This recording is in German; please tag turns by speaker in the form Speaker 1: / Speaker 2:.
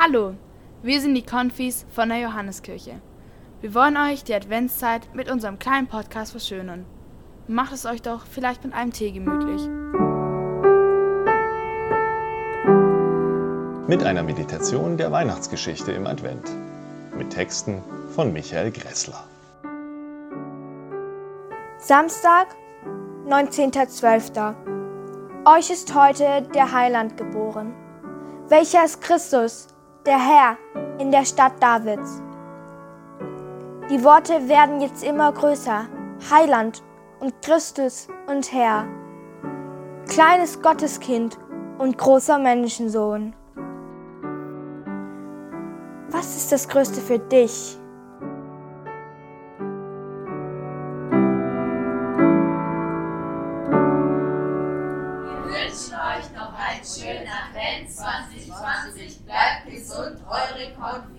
Speaker 1: Hallo, wir sind die Konfis von der Johanneskirche. Wir wollen euch die Adventszeit mit unserem kleinen Podcast verschönern. Macht es euch doch vielleicht mit einem Tee gemütlich.
Speaker 2: Mit einer Meditation der Weihnachtsgeschichte im Advent. Mit Texten von Michael Gressler.
Speaker 3: Samstag, 19.12. Euch ist heute der Heiland geboren, welcher ist Christus, der Herr in der Stadt Davids. Die Worte werden jetzt immer größer. Heiland und Christus und Herr. Kleines Gotteskind und großer Menschensohn. Was ist das Größte für dich?
Speaker 4: Wünschen euch noch einen schönen Advent 2020. Bleibt gesund, eure Konfi.